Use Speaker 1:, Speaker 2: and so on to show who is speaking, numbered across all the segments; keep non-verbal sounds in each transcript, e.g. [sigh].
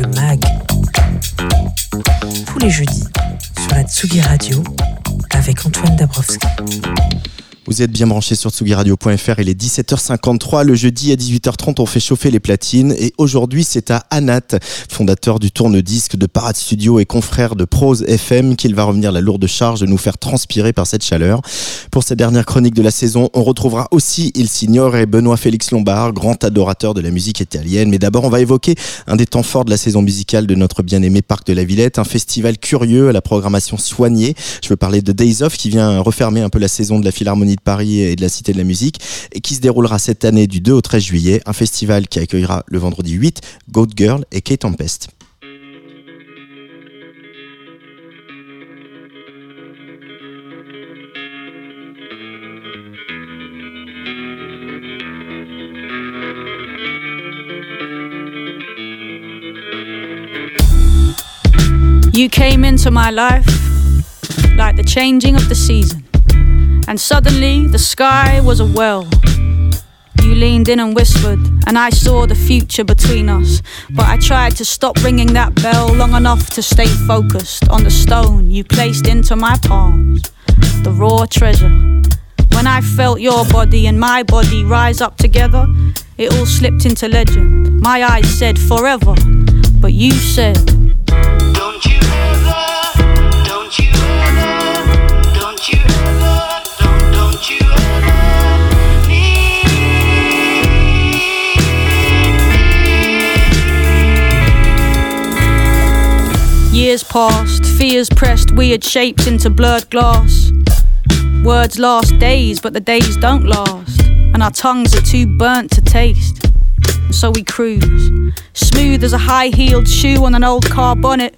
Speaker 1: le MAG. Tous les jeudis sur la Tsugi Radio avec Antoine Dabrowski.
Speaker 2: Vous êtes bien branchés sur tsugiradio.fr, il est 17h53. Le jeudi à 18h30, on fait chauffer les platines. Et aujourd'hui, c'est à Anat, fondateur du tourne-disque de Parade Studio et confrère de Prose FM, qu'il va revenir la lourde charge de nous faire transpirer par cette chaleur. Pour cette dernière chronique de la saison, on retrouvera aussi Il Signore et Benoît Félix Lombard, grand adorateur de la musique italienne. Mais d'abord, on va évoquer un des temps forts de la saison musicale de notre bien-aimé Parc de la Villette, un festival curieux à la programmation soignée. Je veux parler de Days Off qui vient refermer un peu la saison de la Philharmonie de Paris et de la Cité de la Musique et qui se déroulera cette année du 2 au 13 juillet, un festival qui accueillera le vendredi 8 Goat Girl et Kate Tempest.
Speaker 3: You came into my life like the changing of the season. And suddenly the sky was a well. You leaned in and whispered, and I saw the future between us. But I tried to stop ringing that bell long enough to stay focused on the stone you placed into my palms, the raw treasure. When I felt your body and my body rise up together, it all slipped into legend. My eyes said forever, but you said, Years passed, fears pressed weird shapes into blurred glass. Words last days, but the days don't last, and our tongues are too burnt to taste. So we cruise, smooth as a high heeled shoe on an old car bonnet.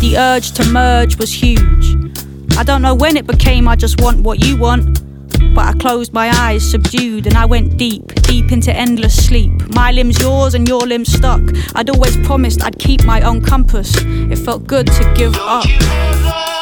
Speaker 3: The urge to merge was huge. I don't know when it became I just want what you want. But I closed my eyes, subdued, and I went deep, deep into endless sleep. My limbs yours and your limbs stuck. I'd always promised I'd keep my own compass. It felt good to give up.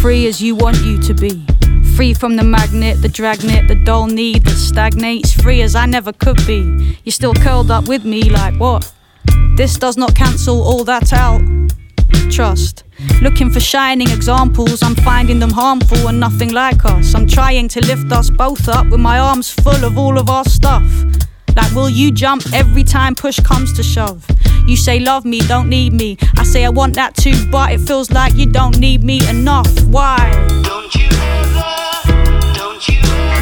Speaker 3: Free as you want you to be. Free from the magnet, the dragnet, the dull need that stagnates. Free as I never could be. You're still curled up with me, like what? This does not cancel all that out. Trust. Looking for shining examples, I'm finding them harmful and nothing like us. I'm trying to lift us both up with my arms full of all of our stuff. Like, will you jump every time push comes to shove? You say, love me, don't need me. I say, I want that too, but it feels like you don't need me enough. Why?
Speaker 4: Don't you ever, don't you ever,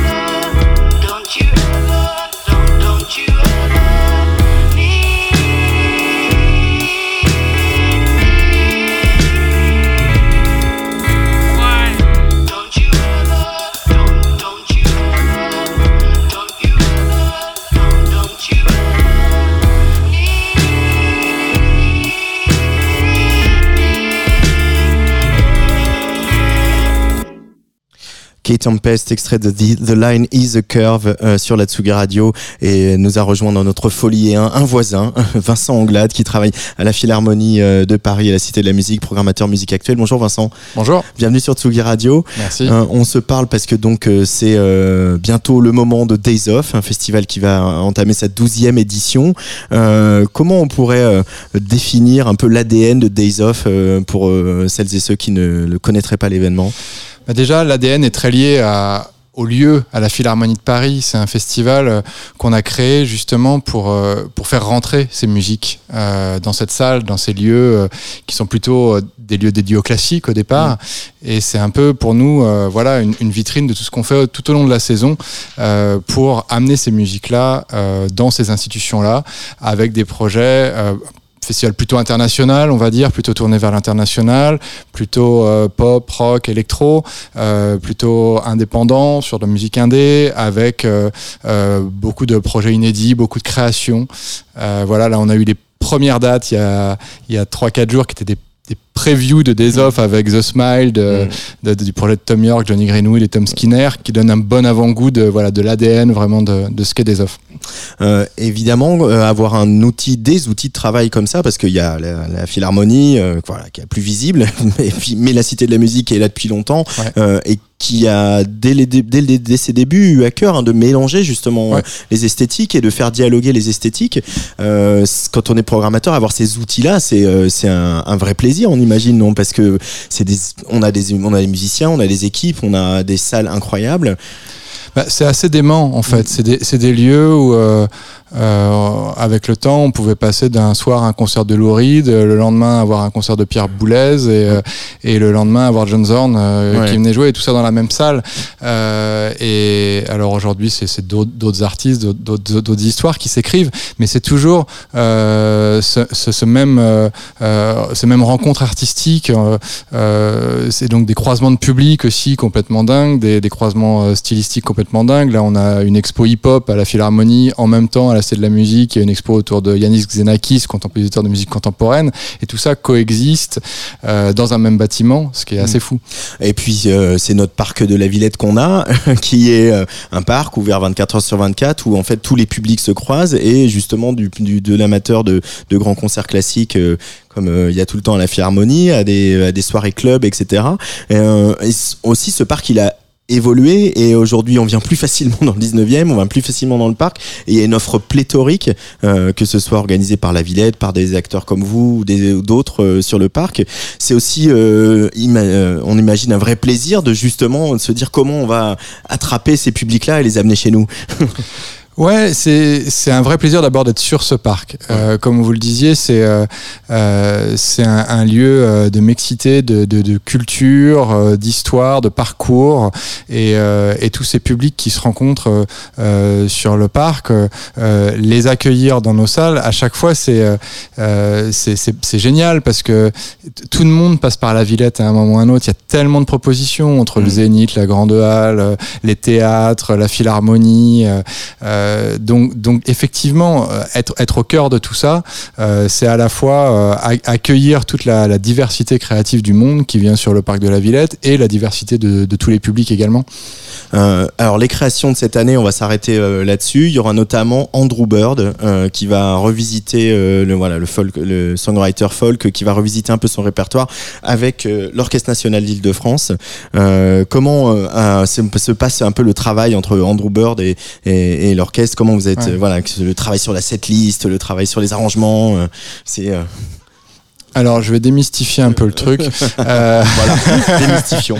Speaker 2: Kate Tempest, extrait de The, The Line is a Curve euh, sur la Tsugi Radio et nous a rejoint dans notre folie et un, un voisin, [laughs] Vincent Anglade, qui travaille à la Philharmonie euh, de Paris à la Cité de la Musique, programmateur musique actuelle. Bonjour Vincent,
Speaker 5: Bonjour,
Speaker 2: bienvenue sur Tsugi Radio.
Speaker 5: merci.
Speaker 2: Euh, on se parle parce que donc euh, c'est euh, bientôt le moment de Days Off, un festival qui va entamer sa douzième édition. Euh, comment on pourrait euh, définir un peu l'ADN de Days Off euh, pour euh, celles et ceux qui ne le connaîtraient pas l'événement?
Speaker 5: Bah déjà, l'ADN est très lié à, au lieu, à la Philharmonie de Paris. C'est un festival euh, qu'on a créé justement pour, euh, pour faire rentrer ces musiques euh, dans cette salle, dans ces lieux qui sont plutôt des lieux dédiés au classique au départ. Et c'est un peu pour nous voilà, une, une vitrine de tout ce qu'on fait tout au long de la saison pour amener ces musiques-là dans ces institutions-là avec des projets. Festival plutôt international, on va dire, plutôt tourné vers l'international, plutôt euh, pop, rock, électro, euh, plutôt indépendant sur de la musique indé, avec euh, beaucoup de projets inédits, beaucoup de créations. Voilà, là on a eu les premières dates il y a, il y a 3-4 jours qui étaient des preview de Days Off avec The Smile de-
Speaker 2: Mm.
Speaker 5: de- du projet de Tom York, Johnny Greenwood et Tom Skinner qui donne un bon avant-goût de voilà de l'ADN vraiment de, de ce qu'est Days Off.
Speaker 2: Euh, évidemment, euh, avoir un outil, des outils de travail comme ça, parce qu'il y a la, la philharmonie, euh, voilà, qui est plus visible, [laughs] mais, puis- mais la Cité de la musique est là depuis longtemps
Speaker 5: Ouais.
Speaker 2: et qui a dès, les, dé- dès, les- dès ses débuts eu à cœur hein, de mélanger justement
Speaker 5: Ouais.
Speaker 2: euh, les esthétiques et de faire dialoguer les esthétiques. Euh, quand on est programmateur, avoir ces outils-là, c'est euh, c'est un, un vrai plaisir, on imagine, non? Parce que c'est des, on a des, on a des musiciens, on a des équipes, on a des salles incroyables.
Speaker 5: Bah, c'est assez dément en fait. C'est des, c'est des lieux où, euh, euh, avec le temps, on pouvait passer d'un soir à un concert de Lou Reed, euh, le lendemain avoir un concert de Pierre Boulez et, euh, et le lendemain avoir John Zorn
Speaker 2: Ouais.
Speaker 5: qui venait jouer et tout ça dans la même salle. Et alors aujourd'hui, c'est, d'autres, artistes, d'autres, histoires qui s'écrivent, mais c'est toujours ce, ce, ce même, ces mêmes rencontres artistiques. euh, euh, c'est donc des croisements de public aussi complètement dingues, des, des croisements stylistiques complètement dingues. Là, on a une expo hip-hop à la Philharmonie, en même temps à la Cité de la Musique, il y a une expo autour de Yanis Xenakis, compositeur de musique contemporaine, et tout ça coexiste euh, dans un même bâtiment, ce qui est assez fou.
Speaker 2: Et puis euh, c'est notre parc de la Villette qu'on a, [laughs] qui est euh, un parc ouvert 24 heures sur 24 où en fait tous les publics se croisent et justement du, du- de l'amateur de, de grands concerts classiques euh, comme euh, il y a tout le temps à la Philharmonie, à des, à des soirées clubs, etc. Et, euh, aussi ce parc il a évolué et aujourd'hui on vient plus facilement dans le 19e, on vient plus facilement dans le parc et il y a une offre pléthorique euh, que ce soit organisée par la Villette, par des acteurs comme vous ou d'autres euh, sur le parc. C'est aussi, euh, euh, on imagine un vrai plaisir de justement se dire comment on va attraper ces publics-là et les amener chez nous. [laughs]
Speaker 5: Ouais, c'est c'est un vrai plaisir d'abord d'être sur ce parc. Euh, comme vous le disiez, c'est euh, euh, c'est un, un lieu euh, de mixité, de, de, de culture, euh, d'histoire, de parcours, et, euh, et tous ces publics qui se rencontrent sur le parc, les accueillir dans nos salles. À chaque fois, c'est c'est c'est c'est génial parce que tout le monde passe par la Villette à un moment ou à un autre. Il y a tellement de propositions entre le
Speaker 2: Mhm.
Speaker 5: Zénith, la Grande Halle, les théâtres, la Philharmonie. euh, euh, donc, donc effectivement, euh, être, être au cœur de tout ça, euh, c'est à la fois ac- accueillir toute la, diversité créative du monde qui vient sur le parc de la Villette et la diversité de, tous les publics également.
Speaker 2: Alors les créations de cette année, on va s'arrêter là-dessus. Il y aura notamment Andrew Bird qui va revisiter le voilà le folk, le songwriter folk qui va revisiter un peu son répertoire avec l'Orchestre national d'Île-de-France. Comment se, se passe un peu le travail entre Andrew Bird et, et l'orchestre Comment vous êtes
Speaker 5: Ouais.
Speaker 2: euh, voilà le travail sur la setlist, le travail sur les arrangements, euh, c'est euh,
Speaker 5: Alors, je vais démystifier un peu le truc. [laughs]
Speaker 2: Voilà [laughs] démystifions.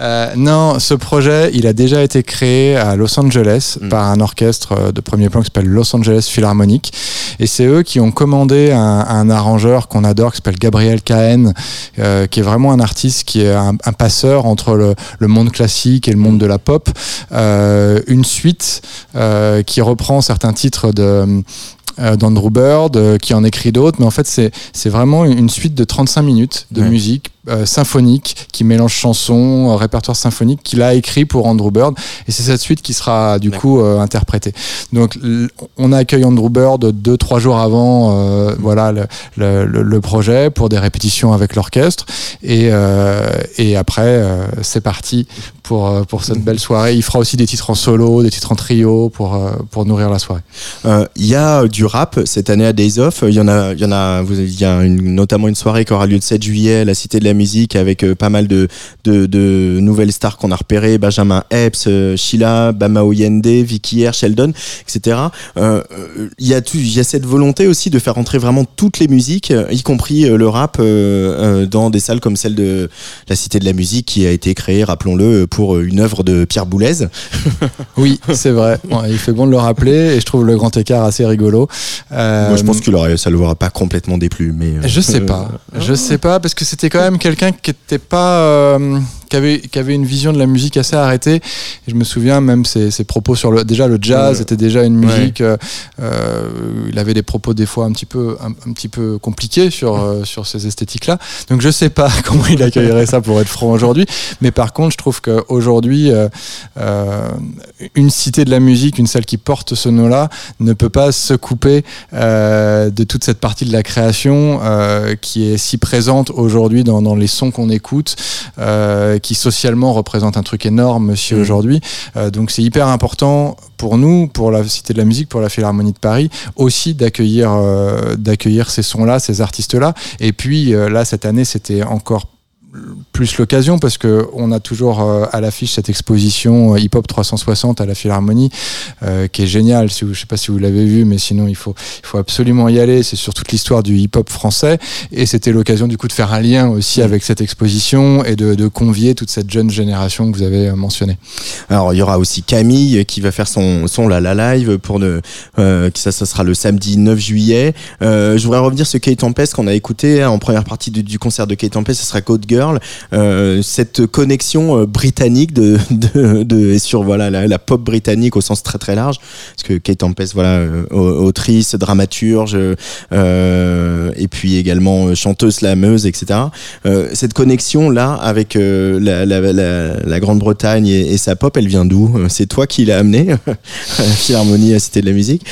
Speaker 5: Euh, non, ce projet, il a déjà été créé à Los Angeles
Speaker 2: Mm.
Speaker 5: par un orchestre euh, de premier plan qui s'appelle Los Angeles Philharmonic. Et c'est eux qui ont commandé un, un arrangeur qu'on adore, qui s'appelle Gabriel Cahen, euh, qui est vraiment un artiste qui est un, un passeur entre le, le monde classique et le monde de la pop. Euh, une suite euh, qui reprend certains titres de d'Andrew Bird, euh, qui en écrit d'autres, mais en fait c'est c'est vraiment une suite de 35 minutes de
Speaker 2: Ouais.
Speaker 5: musique euh, symphonique qui mélange chansons, euh, répertoire symphonique qu'il a écrit pour Andrew Bird, et c'est cette suite qui sera du coup euh, interprétée. Donc on accueille Andrew Bird deux trois jours avant, euh, voilà le, le, projet pour des répétitions avec l'orchestre, et euh, et après euh, c'est parti pour euh, pour cette belle soirée. Il fera aussi des titres en solo, des titres en trio pour euh, pour nourrir la soirée.
Speaker 2: Euh, Il y a du rap cette année à Days Off. Il y en a, il y en a, il y a une- notamment une soirée qui aura lieu le 7 juillet à la Cité de la Musique avec euh, pas mal de, de, de nouvelles stars qu'on a repérées. Benjamin Epps, euh, Sheila, Bama Oyende, Vicky Air, Sheldon, etc. Euh, euh, Il y a tout, il y a cette volonté aussi de faire rentrer vraiment toutes les musiques, y compris le rap, euh, dans des salles comme celle de la Cité de la Musique qui a été créée, rappelons-le, pour une œuvre de Pierre Boulez.
Speaker 5: Oui, c'est vrai. Ouais, il fait bon de le rappeler et je trouve le grand écart assez rigolo. Euh,
Speaker 2: Moi, je pense qu'il aurait, ça le aura pas complètement déplu, mais. euh,
Speaker 5: Je sais pas. Je sais pas parce que c'était quand même quelqu'un qui était pas euh, qui avait, qui avait une vision de la musique assez arrêtée. Et je me souviens même ses, ses propos sur le. Déjà, le jazz
Speaker 2: Ouais.
Speaker 5: était déjà une musique. euh, euh, il avait des propos des fois un petit peu, un, un petit peu compliqués sur, euh, sur ces esthétiques-là. Donc je sais pas [laughs] comment il accueillerait ça pour être franc aujourd'hui. Mais par contre, je trouve qu'aujourd'hui, euh, euh, une cité de la musique, une salle qui porte ce nom-là, ne peut pas se couper euh, de toute cette partie de la création euh, qui est si présente aujourd'hui dans, dans les sons qu'on écoute, euh, qui socialement représente un truc énorme aussi
Speaker 2: Mhm.
Speaker 5: aujourd'hui. Euh, donc c'est hyper important pour nous, pour la Cité de la musique, pour la Philharmonie de Paris, aussi d'accueillir euh, d'accueillir ces sons-là, ces artistes-là. Et puis euh, là, cette année, c'était encore plus l'occasion parce que on a toujours euh, à l'affiche cette exposition euh, Hip Hop 360 à la Philharmonie euh, qui est géniale. Si vous, je sais pas si vous l'avez vu, mais sinon il faut absolument y aller. C'est sur toute l'histoire du hip hop français et c'était l'occasion du coup de faire un lien aussi avec cette exposition et de, convier toute cette jeune génération que vous avez euh, mentionnée.
Speaker 2: Alors il y aura aussi Camille qui va faire son son la la live pour ne ça ça sera le samedi 9 juillet. Euh, je voudrais revenir sur Kate Tempest qu'on a écouté hein, en première partie du, du concert de Kate Tempest, ce sera Code Girl. Euh, cette connexion euh, britannique de, [laughs] sur voilà la, pop britannique au sens très très large parce que Kate Tempest voilà euh, au- autrice, dramaturge et puis également chanteuse, slameuse, etc. Cette connexion là avec la, Grande-Bretagne et, sa pop, elle vient d'où? C'est toi qui l'as amené à la [laughs] Philharmonie à Cité de la Musique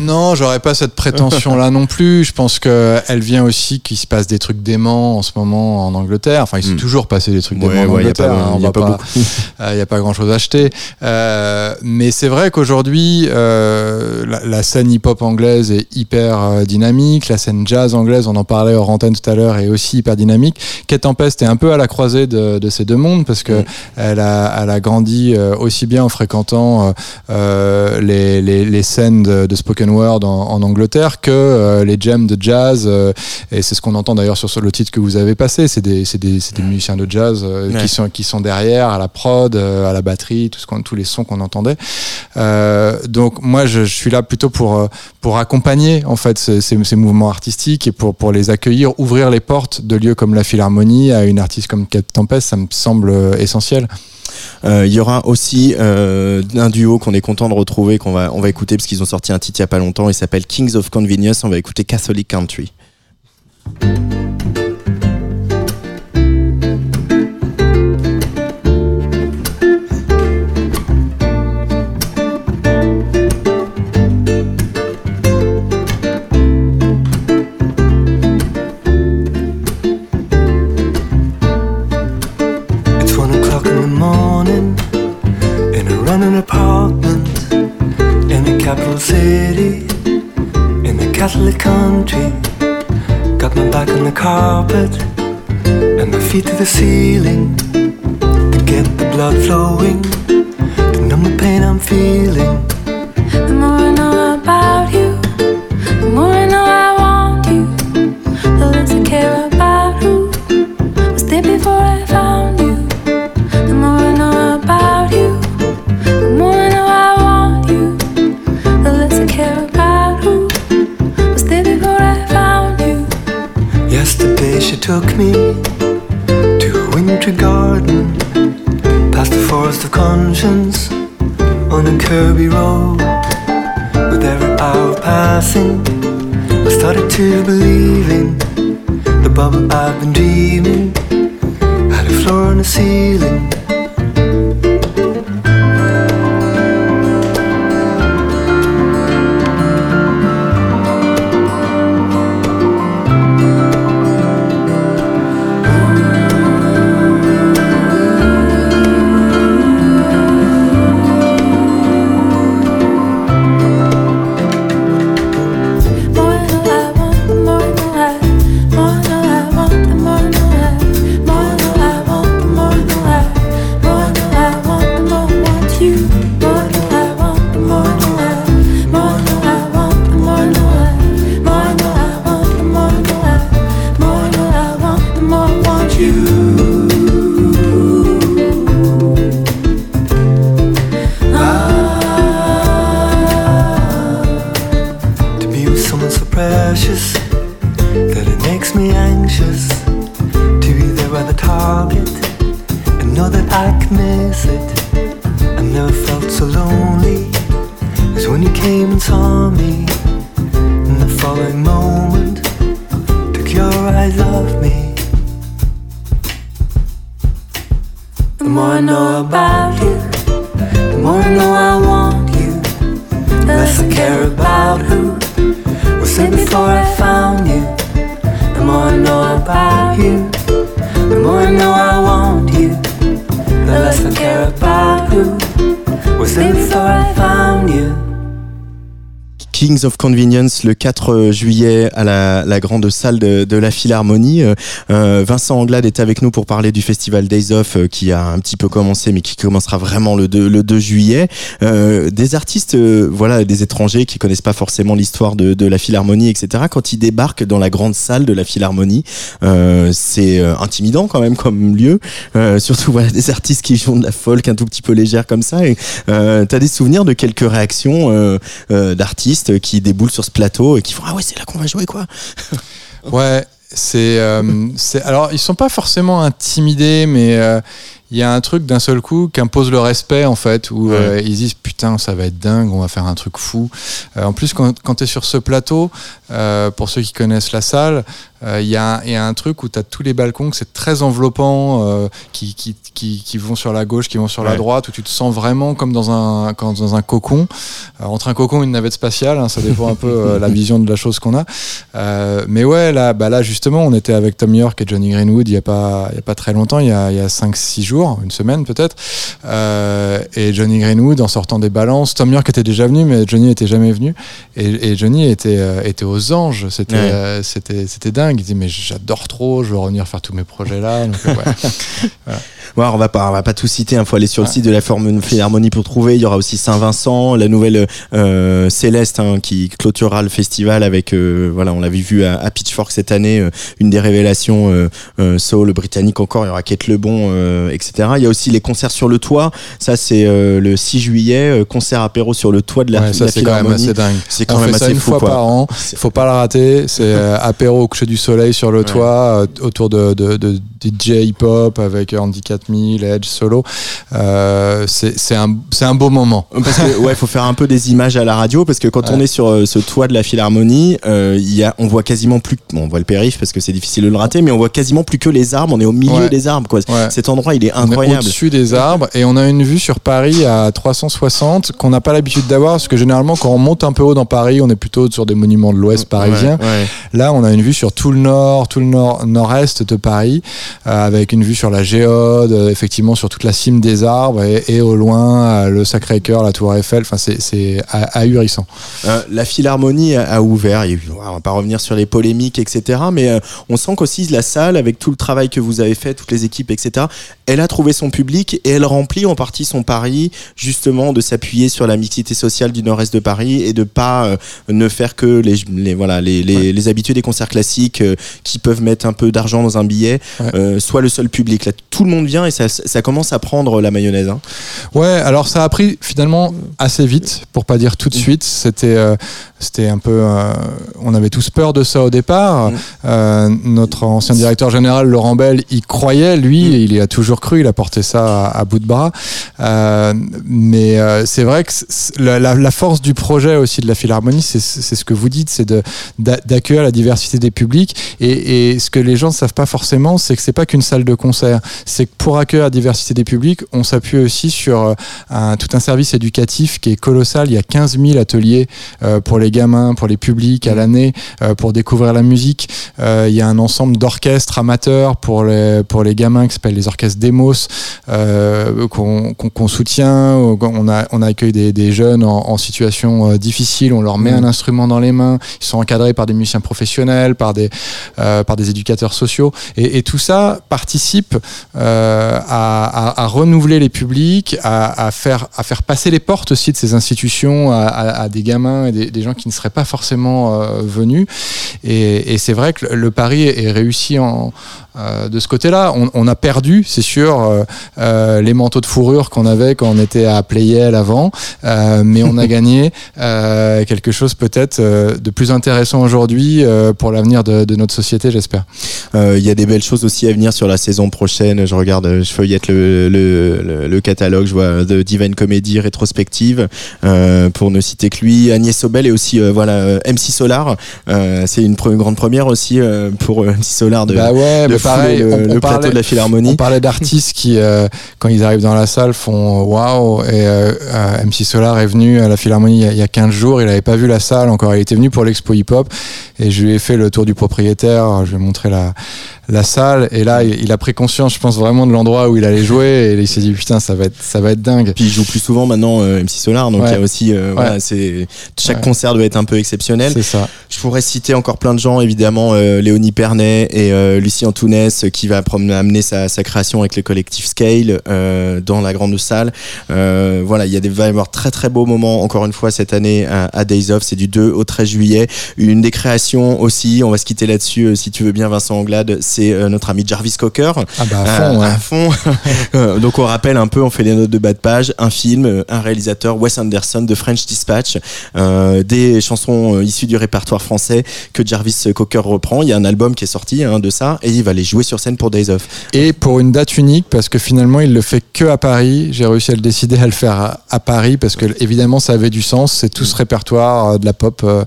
Speaker 5: Non, j'aurais pas cette prétention-là non plus. Je pense que elle vient aussi qu'il se passe des trucs déments en ce moment en Angleterre. Enfin, il s'est
Speaker 2: Mm.
Speaker 5: toujours passé des trucs
Speaker 2: Ouais, ouais, y a
Speaker 5: Angleterre.
Speaker 2: pas-
Speaker 5: hein, on
Speaker 2: y a pas
Speaker 5: pas-
Speaker 2: beaucoup.
Speaker 5: Il [laughs] n'y a pas grand chose à acheter. Euh, mais c'est vrai qu'aujourd'hui, euh, la, la scène hip-hop anglaise est hyper euh, dynamique. La scène jazz anglaise, on en parlait hors antenne tout à l'heure, est aussi hyper dynamique. Kate Tempest est un peu à la croisée de, de ces deux mondes parce que
Speaker 2: Mm.
Speaker 5: elle, a, elle a grandi euh, aussi bien en fréquentant euh, euh, les, les, les scènes de, de spoken word en, en Angleterre que euh, les jams de jazz. euh, et c'est ce qu'on entend d'ailleurs sur, sur le titre que vous avez passé. C'est des, des, c'est des musiciens de jazz euh,
Speaker 2: Ouais.
Speaker 5: qui, sont, qui sont derrière, à la prod, euh, à la batterie, tout ce qu'on- tous les sons qu'on entendait. Euh, donc moi, je, je suis là plutôt pour, pour accompagner en fait ces, ces- ces mouvements artistiques et pour, pour les accueillir, ouvrir les portes de lieux comme la Philharmonie à une artiste comme Kate Tempest, ça me semble essentiel.
Speaker 2: Euh, Il y aura aussi euh, un duo qu'on est content de retrouver, qu'on va, on va écouter parce qu'ils ont sorti un titre il y a pas longtemps. Il s'appelle Kings of Convenience. On va écouter Catholic Country.
Speaker 6: Country. Got my back on the carpet and my feet to the ceiling to get the blood flowing to numb the pain I'm feeling. Took me to a wintry garden, past the forest of conscience, on a curvy road. With every hour passing, I started to believe in the bubble I've been dreaming. Had a floor and a ceiling.
Speaker 2: Kings of Convenience le 4 juillet à la, la grande salle de, de la Philharmonie. Euh, euh, Vincent Anglade est avec nous pour parler du festival Days Off euh, qui a un petit peu commencé mais qui commencera vraiment le 2, le 2 juillet. Euh, des artistes, euh, voilà, des étrangers qui connaissent pas forcément l'histoire de, de la Philharmonie, etc. Quand ils débarquent dans la grande salle de la Philharmonie, euh, c'est euh, intimidant quand même comme lieu. Euh, surtout voilà des artistes qui font de la folk un tout petit peu légère comme ça. Et euh, t'as des souvenirs de quelques réactions euh, euh, d'artistes qui déboulent sur ce plateau et qui font ah ouais c'est là qu'on va jouer quoi. [laughs]
Speaker 5: Ouais, c'est, euh. Alors, ils sont pas forcément intimidés, mais euh, il y a un truc d'un seul coup qui impose le respect, en fait, où
Speaker 2: Ouais.
Speaker 5: euh, ils disent putain, ça va être dingue, on va faire un truc fou. Euh, en plus, quand, quand tu es sur ce plateau, euh, pour ceux qui connaissent la salle, euh, il y, a un- il y a un truc où tu as tous les balcons, c'est très enveloppant, euh, qui, qui, qui, qui vont sur la gauche, qui vont sur la droite, où tu te sens vraiment comme dans un, comme dans un cocon. Entre un cocon et une navette spatiale, hein, ça dépend un peu la vision de la chose qu'on a. Mais ouais, là, bah là, justement, on était avec Tom York et Johnny Greenwood il y a pas, y a pas très longtemps, il y a, y a 5-6 jours, une semaine peut-être. Et Johnny Greenwood, en sortant des balances, Tom York était déjà venu, mais Johnny était jamais venu. Et, et Johnny était, était aux anges. C'était,
Speaker 2: Ouais.
Speaker 5: euh, c'était, c'était dingue. Il disait, mais j'adore trop, je veux revenir faire tous mes projets là. Donc, euh, [laughs]
Speaker 2: on va pas, on va pas tout citer. Il faut aller sur le site de la Philharmonie pour trouver. Il y aura aussi Saint-Vincent, la nouvelle euh, Céleste hein, qui clôturera le festival avec, euh, voilà, on l'avait vu à, à Pitchfork cette année, une des révélations soul britannique encore. Il y aura Kate Lebon, etc. Il y a aussi les concerts sur le toit. Ça, c'est le 6 juillet, concert apéro sur le toit de la,
Speaker 5: Ouais,
Speaker 2: de
Speaker 5: ça,
Speaker 2: la
Speaker 5: c'est quand même
Speaker 2: Philharmonie.
Speaker 5: assez dingue.
Speaker 2: C'est quand
Speaker 5: On
Speaker 2: même
Speaker 5: fait ça
Speaker 2: assez
Speaker 5: une
Speaker 2: fou,
Speaker 5: fois
Speaker 2: quoi.
Speaker 5: par an. Faut pas le rater. C'est [laughs] euh, apéro au coucher du soleil sur le toit, euh, autour de, de, de DJ hip-hop avec Andy 4000, Edge, solo. Euh, c'est un, un beau moment. [laughs]
Speaker 2: Parce que ouais, faut faire un peu des images à la radio parce que quand on est sur euh, ce toit de la Philharmonie, euh, il y a, on voit quasiment plus, bon, on voit le périph parce que c'est difficile de le rater, mais on voit quasiment plus que les arbres. On est au milieu
Speaker 5: Ouais.
Speaker 2: des arbres, quoi.
Speaker 5: Ouais.
Speaker 2: Cet endroit, il est incroyable.
Speaker 5: au-dessus des arbres et on a une vue sur Paris à 360 qu'on n'a pas l'habitude d'avoir parce que généralement quand on monte un peu haut dans Paris, on est plutôt sur des monuments de l'Ouest parisien.
Speaker 2: Ouais, ouais.
Speaker 5: Là, on a une vue sur tout le nord, tout le nord, nord-est de Paris, euh, avec une vue sur la Géode, euh, effectivement sur toute la cime des arbres et, et au loin euh, le Sacré-Cœur, la Tour Eiffel. Enfin, c'est- ah- ahurissant.
Speaker 2: Euh, la Philharmonie a, a ouvert. Eu- on va pas revenir sur les polémiques, etc. Mais euh, on sent qu'aussi la salle, avec tout le travail que vous avez fait, toutes les équipes, etc. Elle a trouvé son public et elle remplit en partie son pari, justement, de s'appuyer sur la mixité sociale du Nord-Est de Paris et de pas euh, ne faire que les, les voilà les, les, les habitués des concerts classiques euh, qui peuvent mettre un peu d'argent dans un billet,
Speaker 5: Ouais.
Speaker 2: euh, soit le seul public. Là, tout le monde vient et ça, ça commence à prendre la mayonnaise. Hein.
Speaker 5: Ouais, alors ça a pris finalement assez vite, pour pas dire tout de suite. C'était, euh, c'était un peu, euh, on avait tous peur de ça au départ.
Speaker 2: Mm.
Speaker 5: Euh, notre ancien directeur général Laurent Bell y croyait, lui,
Speaker 2: Mm.
Speaker 5: il y a toujours cru. Il a porté ça à, à bout de bras. Euh, mais c'est vrai que la, la- la force du projet aussi de la Philharmonie, c'est, ce que vous dites, c'est d'accueillir la diversité des publics. Et, et ce que les gens ne savent pas forcément, c'est que c'est pas qu'une salle de concert. C'est que pour accueillir la diversité des publics, on s'appuie aussi sur un, tout un service éducatif qui est colossal. Il y a 15 000 ateliers pour les gamins, pour les publics à l'année, euh, pour découvrir la musique. Euh, il y a un ensemble d'orchestres amateurs pour les, pour les gamins qui s'appellent les orchestres Demos, euh, qu'on qu'on soutient. On a, on accueille des, des jeunes en, en situation difficile, on leur met un instrument dans les mains, ils sont encadrés par des musiciens professionnels, par des, par des éducateurs sociaux. Et, et tout ça participe à, à- à renouveler les publics, à, à faire, à faire passer les portes aussi de ces institutions à, à- à des gamins et des, des gens qui ne seraient pas forcément euh, venus. Et, et c'est vrai que le pari est réussi en, euh, de ce côté-là. On, on a perdu, c'est sûr, euh, euh, les manteaux de fourrure qu'on avait quand on était à Playel avant, euh, mais on a [laughs] gagné euh, quelque chose peut-être euh, de plus intéressant aujourd'hui euh, pour l'avenir de, de notre société, j'espère.
Speaker 2: Euh, Il y a des belles choses aussi à venir sur la saison prochaine. Je regarde, je feuillette le, le, le, le catalogue. Je vois The Divine Comedy rétrospective euh, pour ne citer que lui. Agnès Sobel et aussi euh, voilà MC Solar. Euh, c'est une grande première aussi euh, pour MC Solar de,
Speaker 5: bah ouais,
Speaker 2: de
Speaker 5: bah pareil,
Speaker 2: le,
Speaker 5: on- on
Speaker 2: le plateau
Speaker 5: parlait-
Speaker 2: de la Philharmonie.
Speaker 5: On parlait d'artistes qui, euh, quand ils arrivent dans la salle, font waouh. Et euh, euh, MC Solar est venu à la Philharmonie il y a- il y a 15 jours. Il n'avait pas vu la salle encore. Il était venu pour l'expo hip-hop. Et je lui ai fait le tour du propriétaire. Je lui ai montré la, la salle. Et là, il, a pris conscience, je pense, vraiment de l'endroit où il allait jouer. Et il s'est dit, putain, ça va être, ça va être dingue.
Speaker 2: Puis il joue plus souvent maintenant euh, MC Solar, donc il
Speaker 5: Ouais.
Speaker 2: y a aussi euh, voilà, c'est chaque
Speaker 5: Ouais.
Speaker 2: concert doit être un peu exceptionnel.
Speaker 5: C'est ça.
Speaker 2: Je pourrais citer encore plein de gens, évidemment, euh, Léonie Pernet et Lucie Antounès qui va amener sa, sa création avec le collectif Scale euh, dans la grande salle. Euh, voilà, il y a des, va y avoir très très beaux moments, encore une fois, cette année à, à Days Of. C'est du 2 au 13 juillet. Une des créations aussi, on va se quitter là-dessus, si tu veux bien, Vincent Anglade, c'est euh, notre ami Jarvis Cocker.
Speaker 5: Ah bah à
Speaker 2: Euh,
Speaker 5: fond, ouais.
Speaker 2: à fond. [laughs] Euh, Donc on rappelle un peu, on fait les notes de bas de page, un film, un réalisateur, Wes Anderson de French Dispatch, euh, des chansons issues du répertoire français que Jarvis Cocker reprend. Il y a un album qui est sorti hein, de ça et il va les jouer sur scène pour Days Of.
Speaker 5: Et pour une date unique, parce que finalement, il le fait que à Paris. J'ai réussi à le décider à le faire à, à Paris, parce que évidemment, ça avait du sens. C'est tout ce répertoire de la pop euh,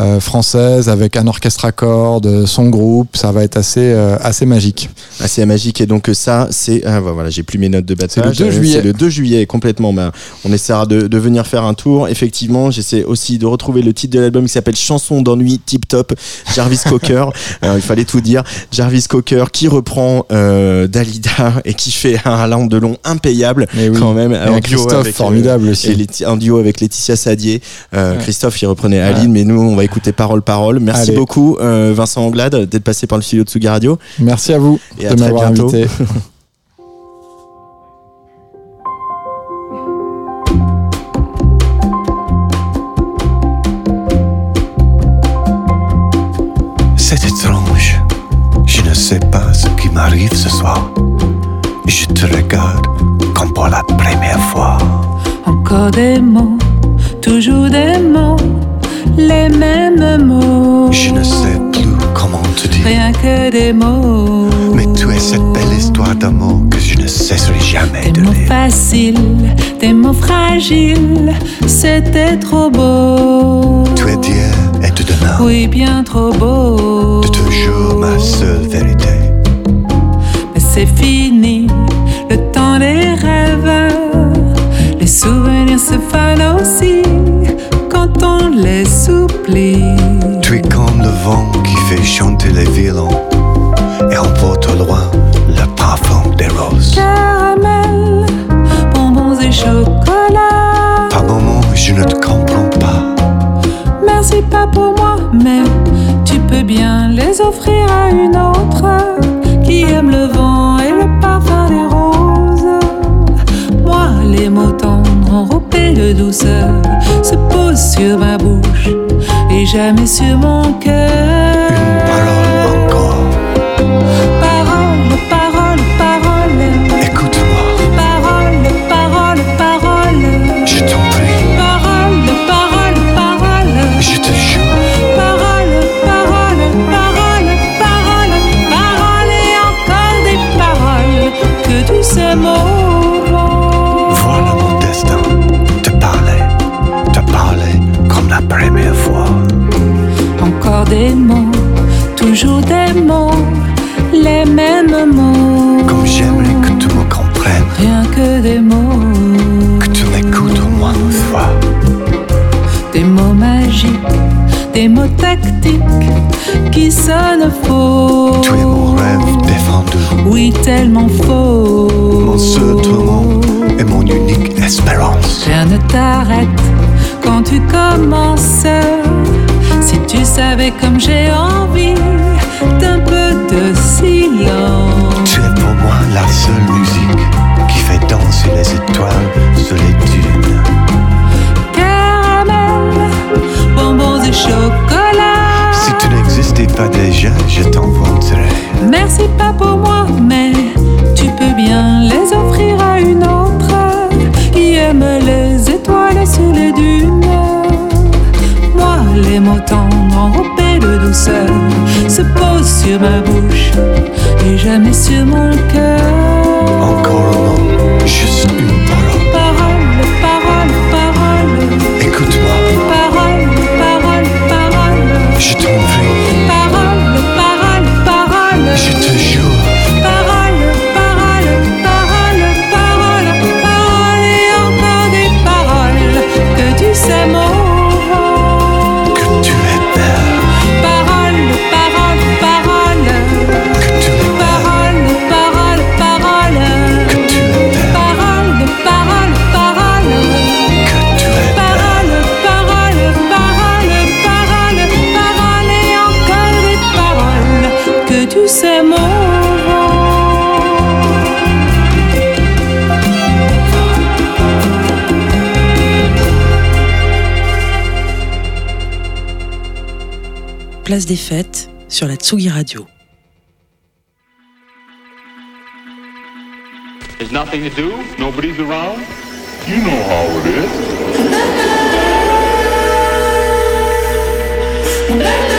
Speaker 5: euh, française avec un orchestre à cordes, son groupe. Ça va être assez, euh, assez magique.
Speaker 2: Assez magique et donc euh, ça c'est ah, bah, voilà j'ai plus mes notes de de
Speaker 5: C'est le
Speaker 2: page.
Speaker 5: 2
Speaker 2: Euh,
Speaker 5: juillet.
Speaker 2: C'est le 2 juillet complètement. Bah, on essaiera de, de venir faire un tour. Effectivement, j'essaie aussi de retrouver le titre de l'album qui s'appelle Chanson d'ennui tip top. Jarvis Cocker. [laughs] Alors, il fallait tout dire. Jarvis Cocker qui reprend Dalida et qui fait un long de long impayable
Speaker 5: Mais oui.
Speaker 2: quand même.
Speaker 5: Et un Christophe
Speaker 2: avec,
Speaker 5: formidable aussi.
Speaker 2: et un duo avec Laetitia Sadier.
Speaker 5: Ouais.
Speaker 2: Christophe, il reprenait Aline, mais nous, on va écouter parole parole. Merci
Speaker 5: Allez.
Speaker 2: beaucoup, Vincent Anglade, d'être passé par le studio de Tsugi Radio.
Speaker 5: Merci à vous
Speaker 2: Et à
Speaker 5: de
Speaker 2: très
Speaker 5: m'avoir
Speaker 2: bientôt.
Speaker 5: invité. [laughs]
Speaker 7: C'est étrange. Je ne sais pas ce qui m'arrive ce soir. Je te regarde comme pour la première fois.
Speaker 8: Encore des mots, toujours des mots, les mêmes mots.
Speaker 7: Je ne sais plus comment te.
Speaker 8: Rien que des mots.
Speaker 7: Mais tu es cette belle histoire d'amour que je ne cesserai jamais
Speaker 8: Des
Speaker 7: de
Speaker 8: mots
Speaker 7: lire.
Speaker 8: faciles, des mots fragiles, c'était trop beau.
Speaker 7: Tu es d'hier et de demain.
Speaker 8: Oui, bien trop beau.
Speaker 7: De toujours ma seule vérité.
Speaker 8: Mais c'est fini, le temps des rêves. Les souvenirs se fanent aussi quand on les oublie.
Speaker 7: Tu es comme le vent chanter les violons et emporte au loin le parfum des roses.
Speaker 8: Caramel, bonbons et chocolat.
Speaker 7: Par moments, je ne te comprends pas.
Speaker 8: Merci pas pour moi, mais tu peux bien les offrir à une autre qui aime le vent et le parfum des roses. Moi, les mots tendres enrobés de douceur se posent sur ma bouche et jamais sur mon cœur.
Speaker 7: Première fois.
Speaker 8: Encore des mots, toujours des mots, les mêmes mots.
Speaker 7: Comme j'aimerais que tu me comprennes,
Speaker 8: Rien que des mots,
Speaker 7: que tu m'écoutes au moins une fois.
Speaker 8: des mots magiques, des mots tactiques qui sonnent faux.
Speaker 7: Tu es mon rêve défendu,
Speaker 8: Oui, tellement faux.
Speaker 7: mon seul tourment et mon unique espérance.
Speaker 8: Rien ne t'arrête quand tu commences. Si tu savais comme j'ai envie d'un peu de silence.
Speaker 7: Tu es pour moi la seule musique qui fait danser les étoiles sur les dunes.
Speaker 8: Caramel, bonbons et chocolat.
Speaker 7: Si tu n'existais pas déjà, je t'inventerais
Speaker 8: Merci pas pour moi, mais tu peux bien les offrir à une autre qui aime les Moi, les mots tendres enrobés de douceur se posent sur ma bouche et jamais sur mon cœur.
Speaker 7: Encore un mot, juste une parole.
Speaker 8: Parole, parole, parole,
Speaker 7: Écoute-moi,
Speaker 8: parole, parole, parole.
Speaker 7: je t'en prie,
Speaker 8: Parole, parole, parole.
Speaker 7: je te jure.
Speaker 1: Place des fêtes sur la Tsugi Radio.
Speaker 9: There's nothing to do, nobody's around. You know how it is. [laughs]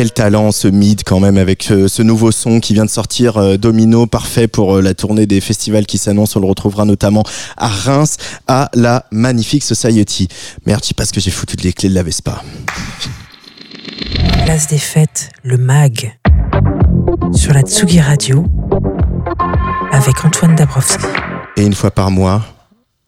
Speaker 2: Quel talent ce mid quand même avec euh, ce nouveau son qui vient de sortir euh, Domino parfait pour euh, la tournée des festivals qui s'annoncent on le retrouvera notamment à Reims à la Magnifique Society merde je sais pas ce que j'ai foutu de les clés de la Vespa
Speaker 1: Place des fêtes, le MAG. Sur la Tsugi Radio. Avec Antoine Dabrowski.
Speaker 2: et une fois par mois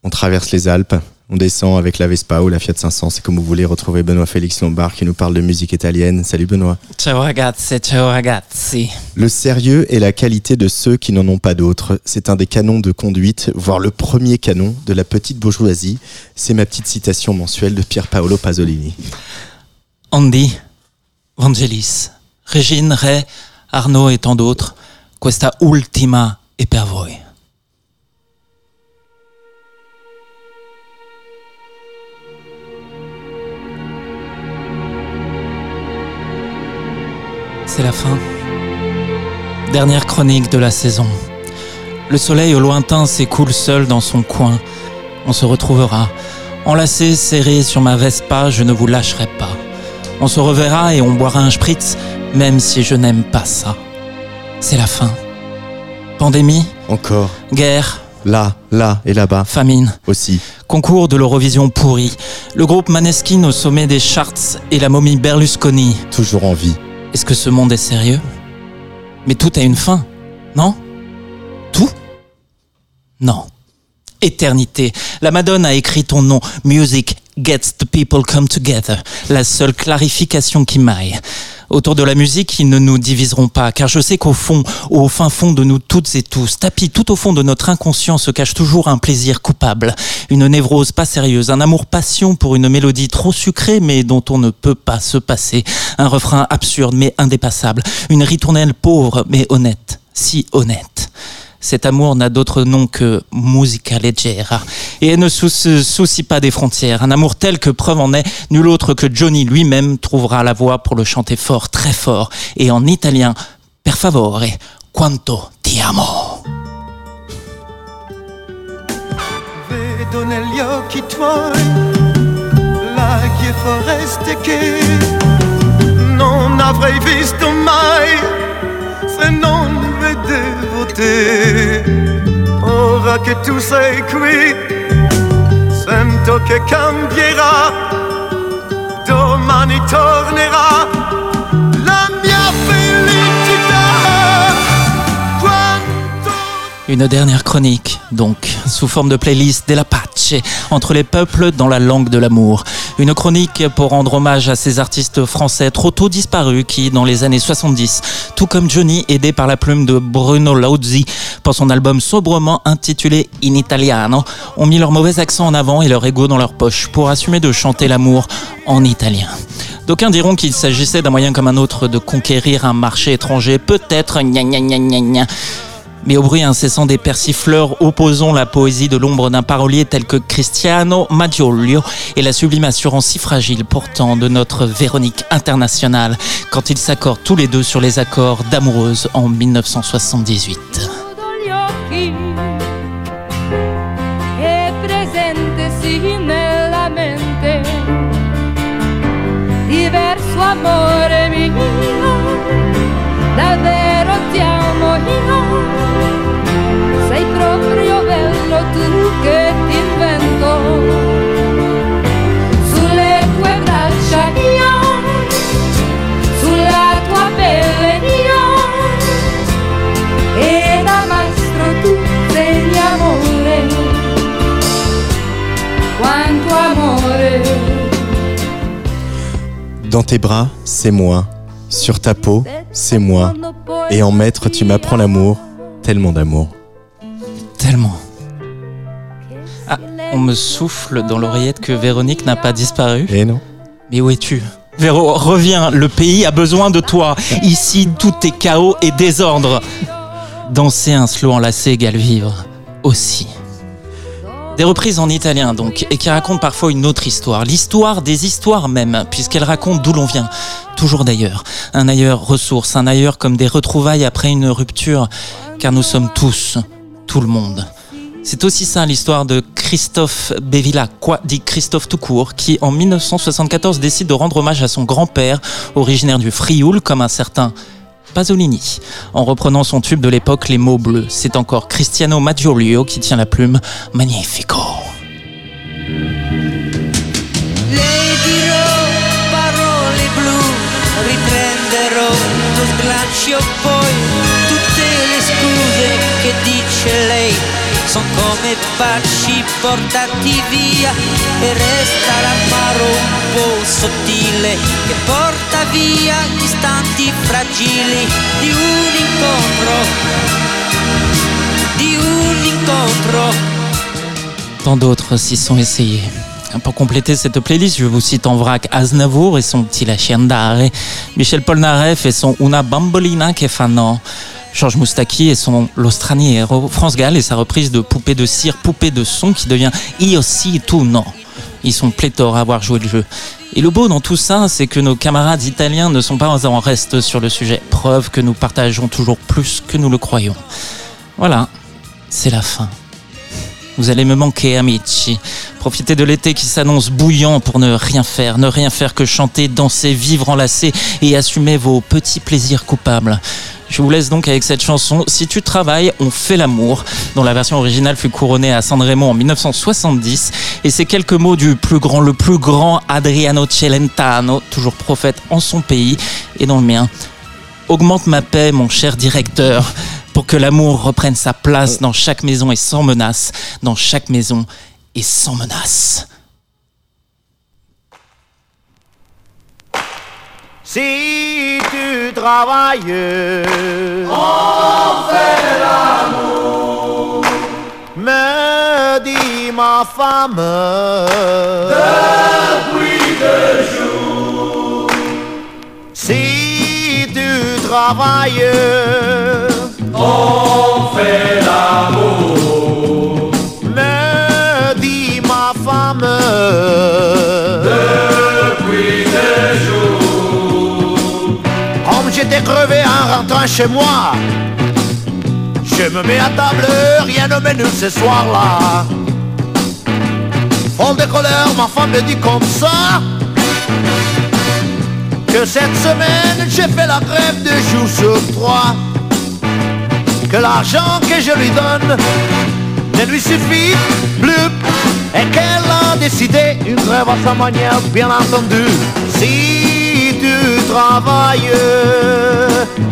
Speaker 2: on traverse les Alpes on descend avec la Vespa ou la Fiat 500 c'est comme vous voulez retrouver Benoît Félix Lombard qui nous parle de musique italienne salut Benoît
Speaker 10: Ciao ragazzi, ciao ragazzi.
Speaker 2: Le sérieux et la qualité de ceux qui n'en ont pas d'autres, c'est un des canons de conduite, voire le premier canon de la petite bourgeoisie. C'est ma petite citation mensuelle de Pier Paolo Pasolini.
Speaker 10: Andy, Vangelis, Régine, Ray, Arnaud et tant d'autres, questa ultima è per voi. C'est la fin. Dernière chronique de la saison. Le soleil au lointain s'écoule seul dans son coin. On se retrouvera. Enlacé, serré sur ma Vespa, je ne vous lâcherai pas. On se reverra et on boira un spritz, même si je n'aime pas ça. C'est la fin. Pandémie,
Speaker 2: Encore.
Speaker 10: guerre,
Speaker 2: Là, là et là-bas
Speaker 10: famine,
Speaker 2: aussi.
Speaker 10: concours de l'Eurovision pourri, le groupe Maneskin au sommet des charts et la momie Berlusconi.
Speaker 2: Toujours en vie.
Speaker 10: Est-ce que ce monde est sérieux? Mais tout a une fin, non? Tout? Non. Éternité. La Madone a écrit ton nom. Music gets the people come together. La seule clarification qui m'aille. Autour de la musique, ils ne nous diviseront pas, car je sais qu'au fond, au fin fond de nous toutes et tous, tapis tout au fond de notre inconscient se cache toujours un plaisir coupable, une névrose pas sérieuse, un amour passion pour une mélodie trop sucrée mais dont on ne peut pas se passer, un refrain absurde mais indépassable, une ritournelle pauvre mais honnête, si honnête. Cet amour n'a d'autre nom que musica leggera. Et elle ne se soucie pas des frontières. Un amour tel que preuve en est, nul autre que Johnny lui-même trouvera la voix pour le chanter fort, très fort. Et en italien, per favore, quanto ti amo.
Speaker 6: Vedo negli occhi tuoi e non avrei visto mai vedevo te. Ora che tu sei qui, sento che cambierà, domani tornerà
Speaker 10: Une dernière chronique, donc, sous forme de playlist della pace, entre les peuples dans la langue de l'amour. Une chronique pour rendre hommage à ces artistes français trop tôt disparus qui, dans les années 70, tout comme Johnny, aidé par la plume de Bruno Lauzi pour son album sobrement intitulé In Italiano, ont mis leur mauvais accent en avant et leur ego dans leur poche pour assumer de chanter l'amour en italien. D'aucuns diront qu'il s'agissait d'un moyen comme un autre de conquérir un marché étranger, peut-être gna gna gna gna. Mais au bruit incessant des persifleurs, opposons la poésie de l'ombre d'un parolier tel que Cristiano Maggiolio et la sublime assurance si fragile pourtant de notre Véronique internationale quand ils s'accordent tous les deux sur les accords d'amoureuse en 1978.
Speaker 2: Dans tes bras, c'est moi. Sur ta peau, c'est moi. Et en maître, tu m'apprends l'amour. Tellement d'amour.
Speaker 10: Tellement. On me souffle dans l'oreillette que Véronique n'a pas disparu.
Speaker 2: Et non
Speaker 10: Mais où es-tu? Véro, reviens, le pays a besoin de toi. Ici, tout est chaos et désordre. Danser un slow enlacé égale vivre. Aussi. Des reprises en italien donc, et qui racontent parfois une autre histoire, l'histoire des histoires même, puisqu'elles racontent d'où l'on vient, toujours d'ailleurs, un ailleurs ressource, un ailleurs comme des retrouvailles après une rupture, car nous sommes tous, tout le monde. C'est aussi ça l'histoire de Christophe Bévila, quoi dit Christophe tout court, qui en 1974 décide de rendre hommage à son grand-père, originaire du Frioul, comme un certain Pasolini. En reprenant son tube de l'époque, Les mots bleus, c'est encore Cristiano Maggiolio qui tient la plume. Magnifico.
Speaker 11: Sono come baci portati via e resta l'amaro un po' sottile che porta via gli istanti fragili di un incontro, di un incontro.
Speaker 10: Tant d'autres s'y sont essayés. Pour compléter cette playlist, je vous cite en vrac Aznavour et son petit La Chiendare, Michel Polnareff et son Una Bambolina che fanno, Georges Moustaki et son Lo Straniero, France Gall et sa reprise de Poupée de cire, Poupée de son qui devient Io si tu no. Ils sont pléthores à avoir joué le jeu. Et le beau dans tout ça, c'est que nos camarades italiens ne sont pas en reste sur le sujet. Preuve que nous partageons toujours plus que nous le croyons. Voilà, c'est la fin. Vous allez me manquer, amici. Profitez de l'été qui s'annonce bouillant pour ne rien faire, ne rien faire que chanter, danser, vivre enlacé et assumer vos petits plaisirs coupables. Je vous laisse donc avec cette chanson Si tu travailles, on fait l'amour, dont la version originale fut couronnée à San en 1970. Et ces quelques mots du plus grand, le plus grand Adriano Celentano, toujours prophète en son pays et dans le mien. Augmente ma paix, mon cher directeur, pour que l'amour reprenne sa place dans chaque maison et sans menace, dans chaque maison et sans menace.
Speaker 12: Si tu travailles, on fait l'amour. Me dit ma femme, depuis deux jours. Si tu travailles, on fait l'amour. Me dit ma femme, depuis deux jours. Crevé en rentrant chez moi, je me mets à table, rien ne menu ce soir-là. Fond de colère, ma femme me dit comme ça que cette semaine j'ai fait la grève de jours sur trois. Que l'argent que je lui donne ne lui suffit plus et qu'elle a décidé une grève à sa manière, bien entendu. Si tu travailles,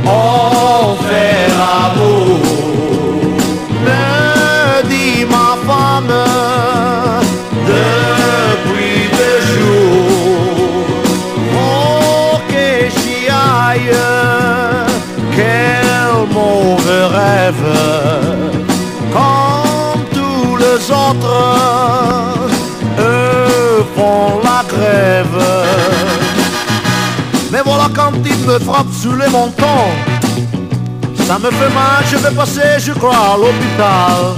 Speaker 12: on l'amour. Me dit ma femme depuis deux jours. Oh que j'y aille, quel mauvais rêve. Comme tous les autres, eux font la grève. Frappe sous les montants, ça me fait mal, je vais passer, je crois, à l'hôpital.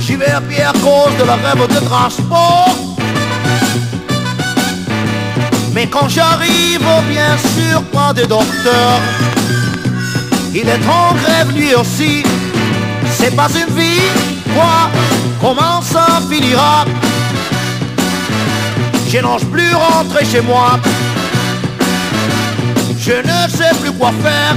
Speaker 12: J'y vais à pied à cause de la grève de transport. Mais quand j'arrive, bien sûr, pas de docteur. Il est en grève lui aussi. C'est pas une vie, quoi? Comment ça finira? Je n'ose plus rentrer chez moi. Je ne sais plus quoi faire.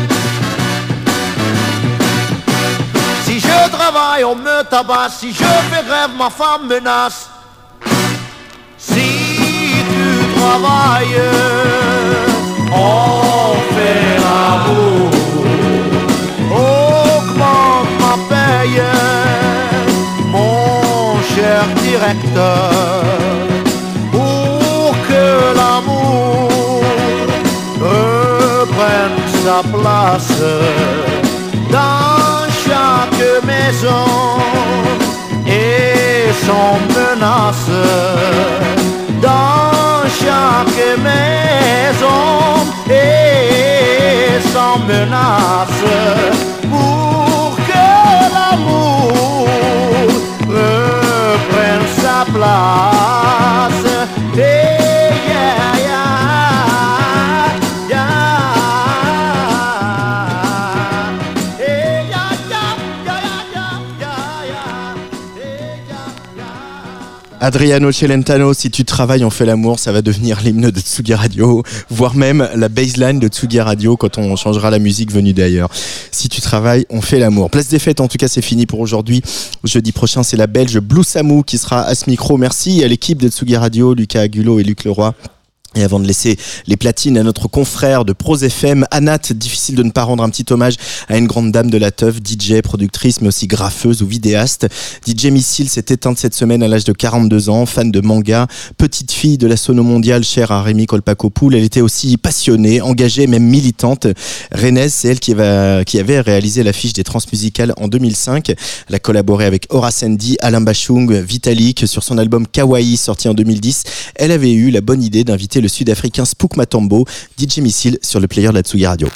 Speaker 12: Si je travaille, on me tabasse. Si je fais grève, ma femme menace. Si tu travailles, on fait l'amour. Augmente ma paye, mon cher directeur, place dans chaque maison et sans menace dans chaque maison et sans menace pour que l'amour reprenne sa place.
Speaker 2: Adriano Celentano, si tu travailles, on fait l'amour, ça va devenir l'hymne de Tsugi Radio, voire même la baseline de Tsugi Radio quand on changera la musique venue d'ailleurs. Si tu travailles, on fait l'amour. Place des fêtes, en tout cas, c'est fini pour aujourd'hui. Jeudi prochain, c'est la Belge Blue Samou qui sera à ce micro. Merci à l'équipe de Tsugi Radio, Lucas Agulot et Luc Leroy. Et avant de laisser les platines à notre confrère de Pros FM, Anat, difficile de ne pas rendre un petit hommage à une grande dame de la teuf, DJ, productrice, mais aussi graffeuse ou vidéaste. DJ Missile s'est éteinte cette semaine à l'âge de 42 ans, fan de manga, petite fille de la sono mondiale chère à Rémi Kolpakopoul. Elle était aussi passionnée, engagée, même militante. Rennes, c'est elle qui, va- qui avait réalisé l'affiche des transmusicales en 2005. Elle a collaboré avec Horace Andy, Alain Bachung, Vitalik sur son album Kawaii sorti en 2010. Elle avait eu la bonne idée d'inviter le sud-africain Spook Matambo, DJ Missile sur le player de la
Speaker 1: Tsugi Radio.